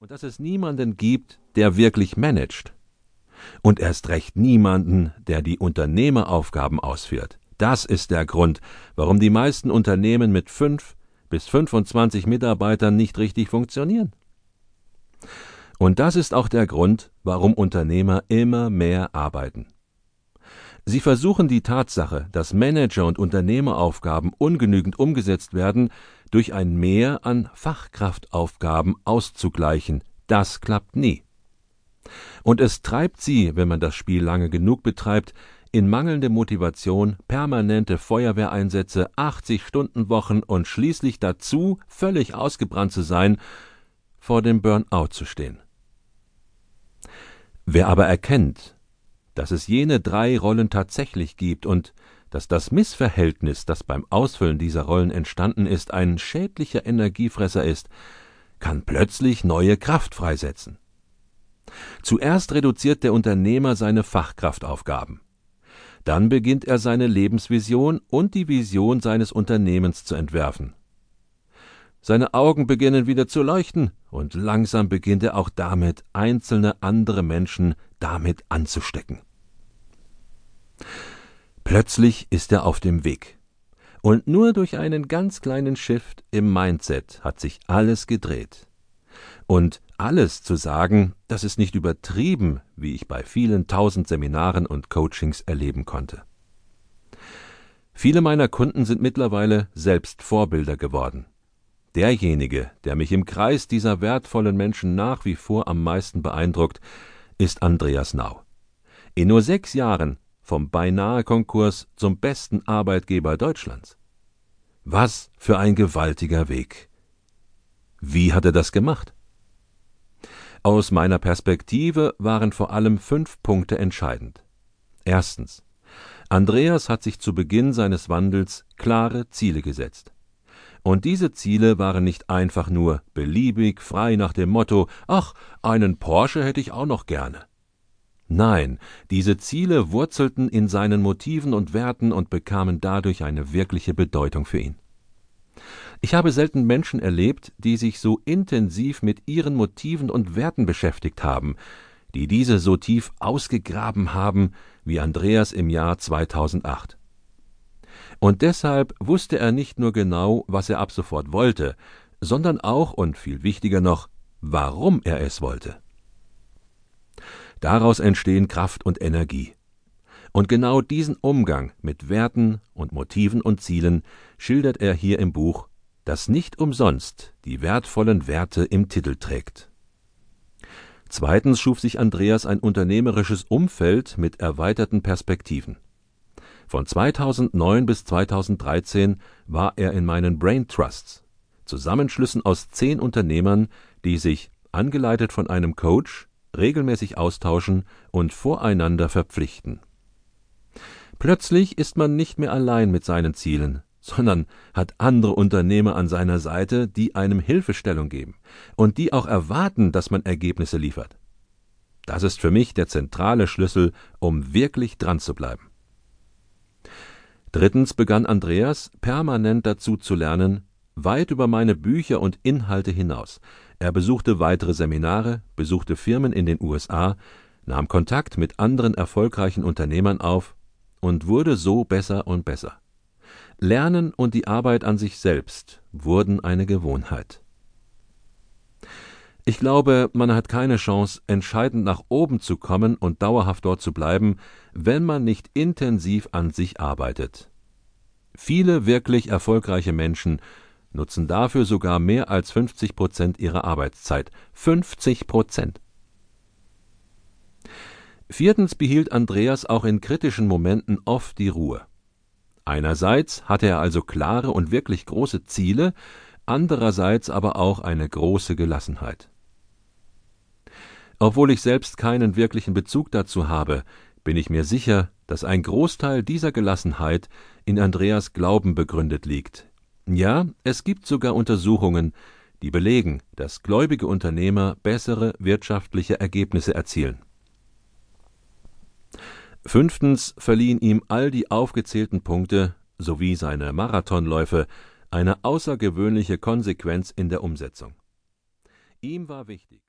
und dass es niemanden gibt, der wirklich managt. Und erst recht niemanden, der die Unternehmeraufgaben ausführt. Das ist der Grund, warum die meisten Unternehmen mit fünf bis 25 Mitarbeitern nicht richtig funktionieren. Und das ist auch der Grund, warum Unternehmer immer mehr arbeiten. Sie versuchen die Tatsache, dass Manager- und Unternehmeraufgaben ungenügend umgesetzt werden, durch ein Mehr an Fachkraftaufgaben auszugleichen. Das klappt nie. Und es treibt sie, wenn man das Spiel lange genug betreibt, in mangelnde Motivation, permanente Feuerwehreinsätze, 80-Stunden-Wochen und schließlich dazu, völlig ausgebrannt zu sein, vor dem Burnout zu stehen. Wer aber erkennt, dass es jene drei Rollen tatsächlich gibt und dass das Missverhältnis, das beim Ausfüllen dieser Rollen entstanden ist, ein schädlicher Energiefresser ist, kann plötzlich neue Kraft freisetzen. Zuerst reduziert der Unternehmer seine Fachkraftaufgaben. Dann beginnt er seine Lebensvision und die Vision seines Unternehmens zu entwerfen. Seine Augen beginnen wieder zu leuchten, und langsam beginnt er auch damit, einzelne andere Menschen damit anzustecken. Plötzlich ist er auf dem Weg. Und nur durch einen ganz kleinen Shift im Mindset hat sich alles gedreht. Und alles zu sagen, das ist nicht übertrieben, wie ich bei vielen tausend Seminaren und Coachings erleben konnte. Viele meiner Kunden sind mittlerweile selbst Vorbilder geworden. Derjenige, der mich im Kreis dieser wertvollen Menschen nach wie vor am meisten beeindruckt, ist Andreas Nau. In nur sechs Jahren vom beinahe Konkurs zum besten Arbeitgeber Deutschlands. Was für ein gewaltiger Weg. Wie hat er das gemacht? Aus meiner Perspektive waren vor allem fünf Punkte entscheidend. Erstens. Andreas hat sich zu Beginn seines Wandels klare Ziele gesetzt. Und diese Ziele waren nicht einfach nur beliebig frei nach dem Motto Ach, einen Porsche hätte ich auch noch gerne. Nein, diese Ziele wurzelten in seinen Motiven und Werten und bekamen dadurch eine wirkliche Bedeutung für ihn. Ich habe selten Menschen erlebt, die sich so intensiv mit ihren Motiven und Werten beschäftigt haben, die diese so tief ausgegraben haben wie Andreas im Jahr 2008. Und deshalb wusste er nicht nur genau, was er ab sofort wollte, sondern auch und viel wichtiger noch, warum er es wollte. Daraus entstehen Kraft und Energie. Und genau diesen Umgang mit Werten und Motiven und Zielen schildert er hier im Buch, das nicht umsonst die wertvollen Werte im Titel trägt. Zweitens schuf sich Andreas ein unternehmerisches Umfeld mit erweiterten Perspektiven. Von 2009 bis 2013 war er in meinen Brain Trusts, Zusammenschlüssen aus zehn Unternehmern, die sich, angeleitet von einem Coach, regelmäßig austauschen und voreinander verpflichten. Plötzlich ist man nicht mehr allein mit seinen Zielen, sondern hat andere Unternehmer an seiner Seite, die einem Hilfestellung geben und die auch erwarten, dass man Ergebnisse liefert. Das ist für mich der zentrale Schlüssel, um wirklich dran zu bleiben. Drittens begann Andreas permanent dazu zu lernen, weit über meine Bücher und Inhalte hinaus, er besuchte weitere Seminare, besuchte Firmen in den USA, nahm Kontakt mit anderen erfolgreichen Unternehmern auf und wurde so besser und besser. Lernen und die Arbeit an sich selbst wurden eine Gewohnheit. Ich glaube, man hat keine Chance, entscheidend nach oben zu kommen und dauerhaft dort zu bleiben, wenn man nicht intensiv an sich arbeitet. Viele wirklich erfolgreiche Menschen nutzen dafür sogar mehr als 50 Prozent ihrer Arbeitszeit. 50 Prozent! Viertens behielt Andreas auch in kritischen Momenten oft die Ruhe. Einerseits hatte er also klare und wirklich große Ziele, andererseits aber auch eine große Gelassenheit. Obwohl ich selbst keinen wirklichen Bezug dazu habe, bin ich mir sicher, dass ein Großteil dieser Gelassenheit in Andreas Glauben begründet liegt, ja, es gibt sogar Untersuchungen, die belegen, dass gläubige Unternehmer bessere wirtschaftliche Ergebnisse erzielen. Fünftens verliehen ihm all die aufgezählten Punkte sowie seine Marathonläufe eine außergewöhnliche Konsequenz in der Umsetzung. Ihm war wichtig